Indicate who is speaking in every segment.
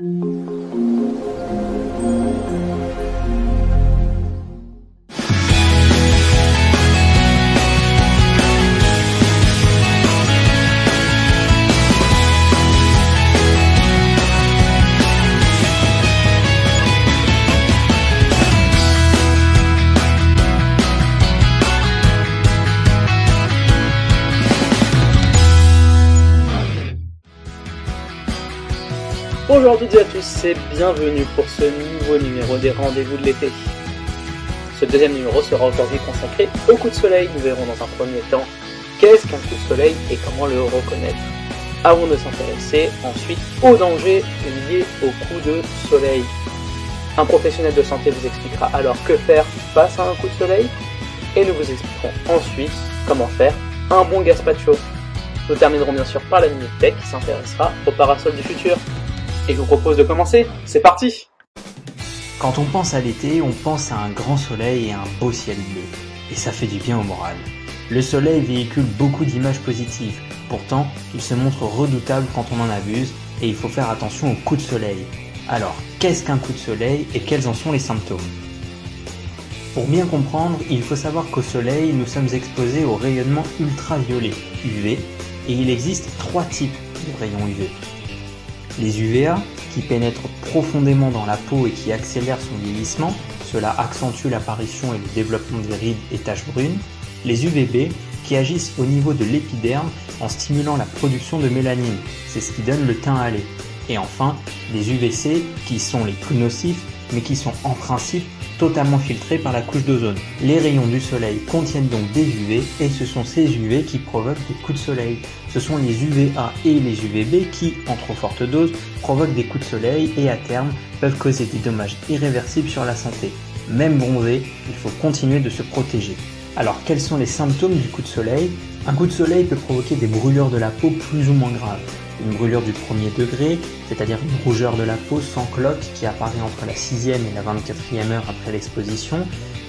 Speaker 1: うん Bonjour à toutes et à tous et bienvenue pour ce nouveau numéro des rendez-vous de l'été. Ce deuxième numéro sera aujourd'hui consacré au coup de soleil. Nous verrons dans un premier temps qu'est-ce qu'un coup de soleil et comment le reconnaître. Avant de s'intéresser ensuite aux dangers liés au coup de soleil. Un professionnel de santé vous expliquera alors que faire face à un coup de soleil et nous vous expliquerons ensuite comment faire un bon gazpacho. Nous terminerons bien sûr par la minute tech qui s'intéressera au parasol du futur. Et je vous propose de commencer. C'est parti
Speaker 2: Quand on pense à l'été, on pense à un grand soleil et un beau ciel bleu. Et ça fait du bien au moral. Le soleil véhicule beaucoup d'images positives. Pourtant, il se montre redoutable quand on en abuse et il faut faire attention aux coups de soleil. Alors, qu'est-ce qu'un coup de soleil et quels en sont les symptômes? Pour bien comprendre, il faut savoir qu'au soleil, nous sommes exposés au rayonnement ultraviolet, UV, et il existe trois types de rayons UV. Les UVA, qui pénètrent profondément dans la peau et qui accélèrent son vieillissement, cela accentue l'apparition et le développement des rides et taches brunes. Les UVB, qui agissent au niveau de l'épiderme en stimulant la production de mélanine, c'est ce qui donne le teint hâlé. Et enfin, les UVC, qui sont les plus nocifs, mais qui sont en principe totalement filtrés par la couche d'ozone. Les rayons du soleil contiennent donc des UV et ce sont ces UV qui provoquent des coups de soleil. Ce sont les UVA et les UVB qui, en trop forte dose, provoquent des coups de soleil et à terme peuvent causer des dommages irréversibles sur la santé. Même bronzé, il faut continuer de se protéger. Alors quels sont les symptômes du coup de soleil? Un coup de soleil peut provoquer des brûlures de la peau plus ou moins graves une brûlure du premier degré, c'est-à-dire une rougeur de la peau sans cloque qui apparaît entre la 6e et la 24e heure après l'exposition,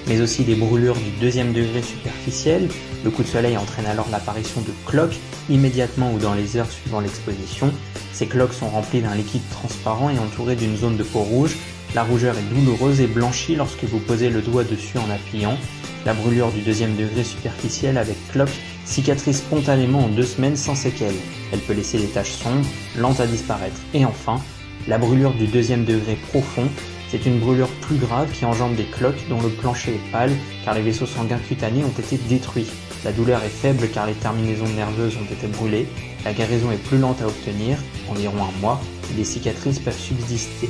Speaker 2: mais aussi des brûlures du deuxième degré superficiel. Le coup de soleil entraîne alors l'apparition de cloques immédiatement ou dans les heures suivant l'exposition. Ces cloques sont remplies d'un liquide transparent et entourées d'une zone de peau rouge. La rougeur est douloureuse et blanchit lorsque vous posez le doigt dessus en appuyant. La brûlure du deuxième degré superficiel avec cloque cicatrise spontanément en deux semaines sans séquelles. Elle peut laisser des taches sombres, lentes à disparaître. Et enfin, la brûlure du deuxième degré profond, c'est une brûlure plus grave qui engendre des cloques dont le plancher est pâle car les vaisseaux sanguins cutanés ont été détruits. La douleur est faible car les terminaisons nerveuses ont été brûlées, la guérison est plus lente à obtenir, environ un mois, et les cicatrices peuvent subsister.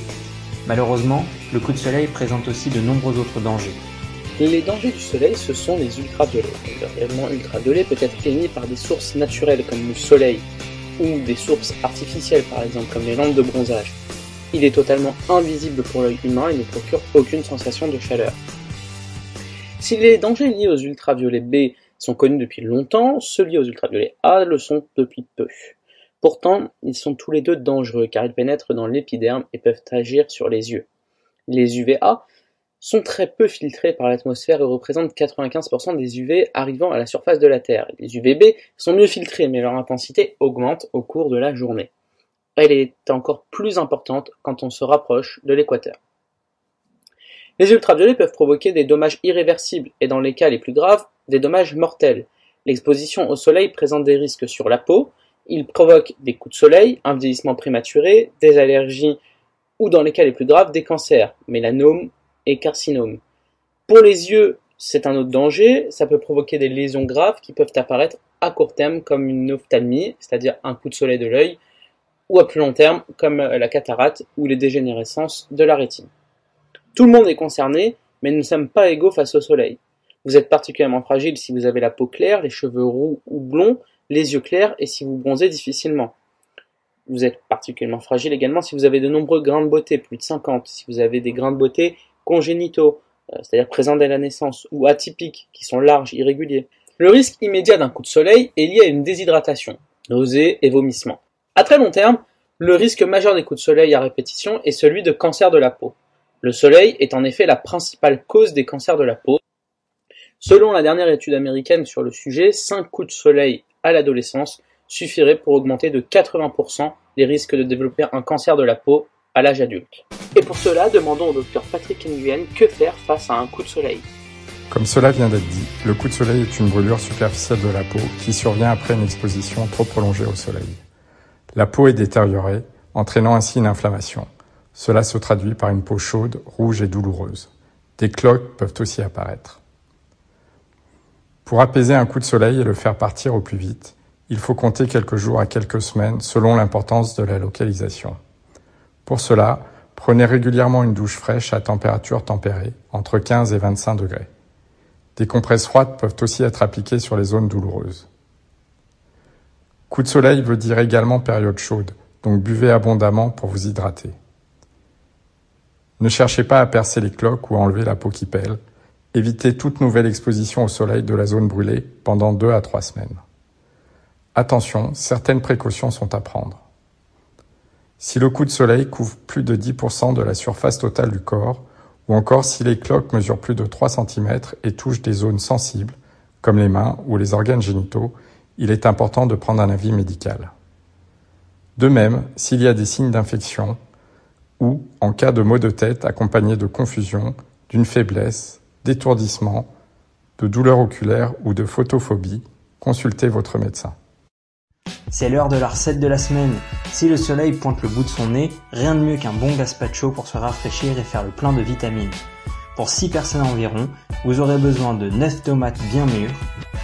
Speaker 2: Malheureusement, le coup de soleil présente aussi de nombreux autres dangers.
Speaker 1: Les dangers du soleil, ce sont les ultraviolets. Le rayonnement ultraviolet peut être émis par des sources naturelles comme le soleil ou des sources artificielles par exemple comme les lampes de bronzage. Il est totalement invisible pour l'œil humain et ne procure aucune sensation de chaleur. Si les dangers liés aux ultraviolets B sont connus depuis longtemps, ceux liés aux ultraviolets A le sont depuis peu. Pourtant, ils sont tous les deux dangereux car ils pénètrent dans l'épiderme et peuvent agir sur les yeux. Les UVA sont très peu filtrés par l'atmosphère et représentent 95% des UV arrivant à la surface de la Terre. Les UVB sont mieux filtrés mais leur intensité augmente au cours de la journée. Elle est encore plus importante quand on se rapproche de l'équateur. Les ultraviolets peuvent provoquer des dommages irréversibles et dans les cas les plus graves, des dommages mortels. L'exposition au soleil présente des risques sur la peau, il provoque des coups de soleil, un vieillissement prématuré, des allergies ou dans les cas les plus graves, des cancers, et carcinome. Pour les yeux, c'est un autre danger, ça peut provoquer des lésions graves qui peuvent apparaître à court terme comme une ophtalmie, c'est-à-dire un coup de soleil de l'œil, ou à plus long terme comme la cataracte ou les dégénérescences de la rétine. Tout le monde est concerné, mais nous ne sommes pas égaux face au soleil. Vous êtes particulièrement fragile si vous avez la peau claire, les cheveux roux ou blonds, les yeux clairs et si vous bronzez difficilement. Vous êtes particulièrement fragile également si vous avez de nombreux grains de beauté, plus de 50, si vous avez des grains de beauté congénitaux, euh, c'est-à-dire présents dès la naissance, ou atypiques, qui sont larges, irréguliers. Le risque immédiat d'un coup de soleil est lié à une déshydratation, nausées et vomissements. À très long terme, le risque majeur des coups de soleil à répétition est celui de cancer de la peau. Le soleil est en effet la principale cause des cancers de la peau. Selon la dernière étude américaine sur le sujet, 5 coups de soleil à l'adolescence suffiraient pour augmenter de 80% les risques de développer un cancer de la peau à l'âge adulte. Et pour cela, demandons au docteur Patrick Nguyen que faire face à un coup de soleil.
Speaker 3: Comme cela vient d'être dit, le coup de soleil est une brûlure superficielle de la peau qui survient après une exposition trop prolongée au soleil. La peau est détériorée, entraînant ainsi une inflammation. Cela se traduit par une peau chaude, rouge et douloureuse. Des cloques peuvent aussi apparaître. Pour apaiser un coup de soleil et le faire partir au plus vite, il faut compter quelques jours à quelques semaines selon l'importance de la localisation. Pour cela, prenez régulièrement une douche fraîche à température tempérée, entre 15 et 25 degrés. Des compresses froides peuvent aussi être appliquées sur les zones douloureuses. Coup de soleil veut dire également période chaude, donc buvez abondamment pour vous hydrater. Ne cherchez pas à percer les cloques ou à enlever la peau qui pèle. Évitez toute nouvelle exposition au soleil de la zone brûlée pendant deux à trois semaines. Attention, certaines précautions sont à prendre. Si le coup de soleil couvre plus de 10% de la surface totale du corps, ou encore si les cloques mesurent plus de 3 cm et touchent des zones sensibles, comme les mains ou les organes génitaux, il est important de prendre un avis médical. De même, s'il y a des signes d'infection, ou en cas de maux de tête accompagnés de confusion, d'une faiblesse, d'étourdissement, de douleurs oculaires ou de photophobie, consultez votre médecin.
Speaker 2: C'est l'heure de la recette de la semaine. Si le soleil pointe le bout de son nez, rien de mieux qu'un bon gazpacho pour se rafraîchir et faire le plein de vitamines. Pour 6 personnes environ, vous aurez besoin de 9 tomates bien mûres,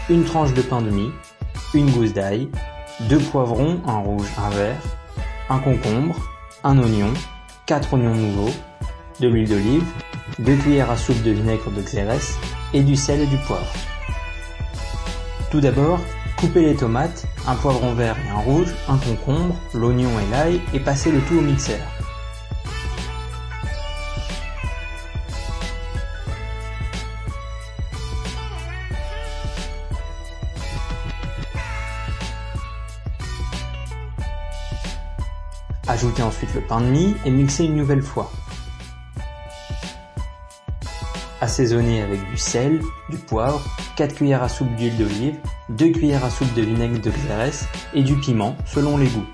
Speaker 2: une tranche de pain de mie, une gousse d'ail, deux poivrons, un rouge, un vert, un concombre, un oignon, 4 oignons nouveaux, de l'huile d'olive, 2 cuillères à soupe de vinaigre de xérès et du sel et du poivre. Tout d'abord, Coupez les tomates, un poivron vert et un rouge, un concombre, l'oignon et l'ail et passez le tout au mixeur. Ajoutez ensuite le pain de mie et mixez une nouvelle fois. Assaisonnez avec du sel, du poivre, 4 cuillères à soupe d'huile d'olive, 2 cuillères à soupe de vinaigre de xérès et du piment selon les goûts.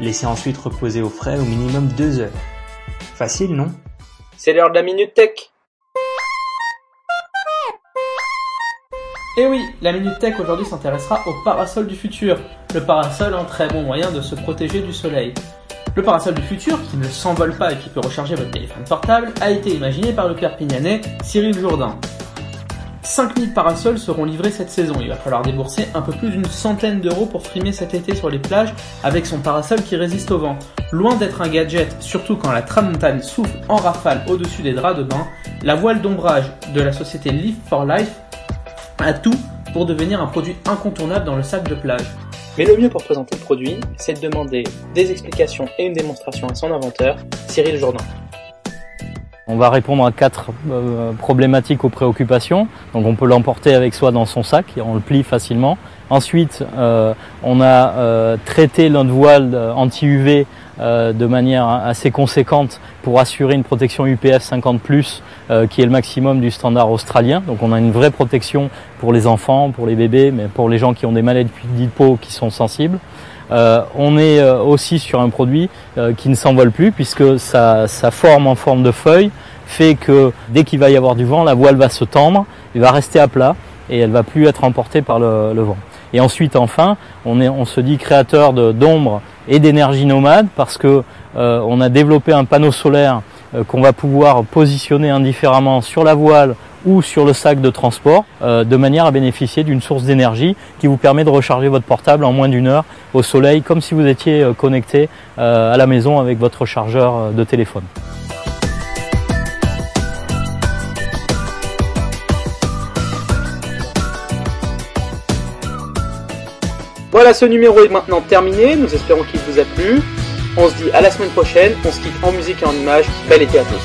Speaker 2: Laissez ensuite reposer au frais au minimum 2 heures. Facile, non?
Speaker 1: C'est l'heure de la Minute Tech
Speaker 4: Et eh oui, la Minute Tech aujourd'hui s'intéressera au parasol du futur. Le parasol, un très bon moyen de se protéger du soleil. Le parasol du futur, qui ne s'envole pas et qui peut recharger votre téléphone portable, a été imaginé par le Perpignanais Cyril Jourdain. 5000 parasols seront livrés cette saison. Il va falloir débourser un peu plus d'une centaine d'euros pour frimer cet été sur les plages avec son parasol qui résiste au vent. Loin d'être un gadget, surtout quand la tramontane souffle en rafale au-dessus des draps de bain, la voile d'ombrage de la société Live for Life a tout pour devenir un produit incontournable dans le sac de plage.
Speaker 1: Mais le mieux pour présenter le produit, c'est de demander des explications et une démonstration à son inventeur, Cyril Jourdain.
Speaker 5: On va répondre à quatre euh, problématiques aux préoccupations. Donc on peut l'emporter avec soi dans son sac et on le plie facilement. Ensuite, euh, on a euh, traité notre voile anti-UV de manière assez conséquente pour assurer une protection UPF 50+, qui est le maximum du standard australien. Donc on a une vraie protection pour les enfants, pour les bébés, mais pour les gens qui ont des maladies de peau qui sont sensibles. Euh, on est euh, aussi sur un produit euh, qui ne s'envole plus puisque sa, forme en forme de feuille fait que dès qu'il va y avoir du vent, la voile va se tendre, il va rester à plat et elle va plus être emportée par le, vent. Et ensuite, enfin, on, est, on se dit créateur d'ombre et d'énergie nomade parce que on a développé un panneau solaire qu'on va pouvoir positionner indifféremment sur la voile ou sur le sac de transport euh, de manière à bénéficier d'une source d'énergie qui vous permet de recharger votre portable en moins d'une heure au soleil comme si vous étiez euh, connecté euh, à la maison avec votre chargeur de téléphone.
Speaker 1: Ce numéro est maintenant terminé. Nous espérons qu'il vous a plu. On se dit à la semaine prochaine. On se quitte en musique et en images. Bel été à tous.